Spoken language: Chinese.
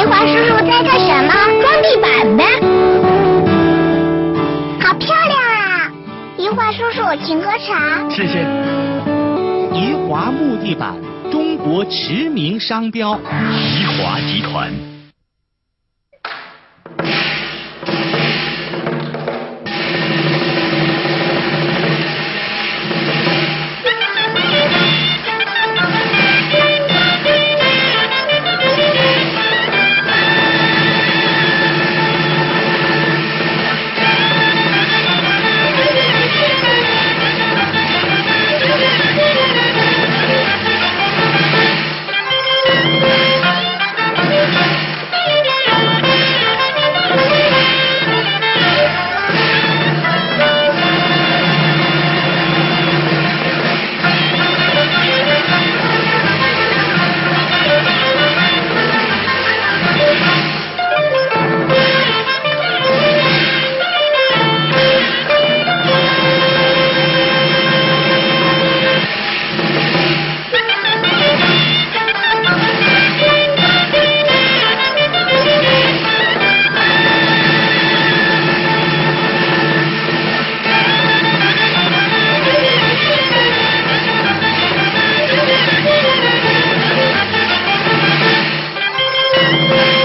怡华叔叔在干什么？装地板呗。好漂亮啊！怡华叔叔请喝茶。谢谢。怡华木地板中国驰名商标。怡华集团。Thank you.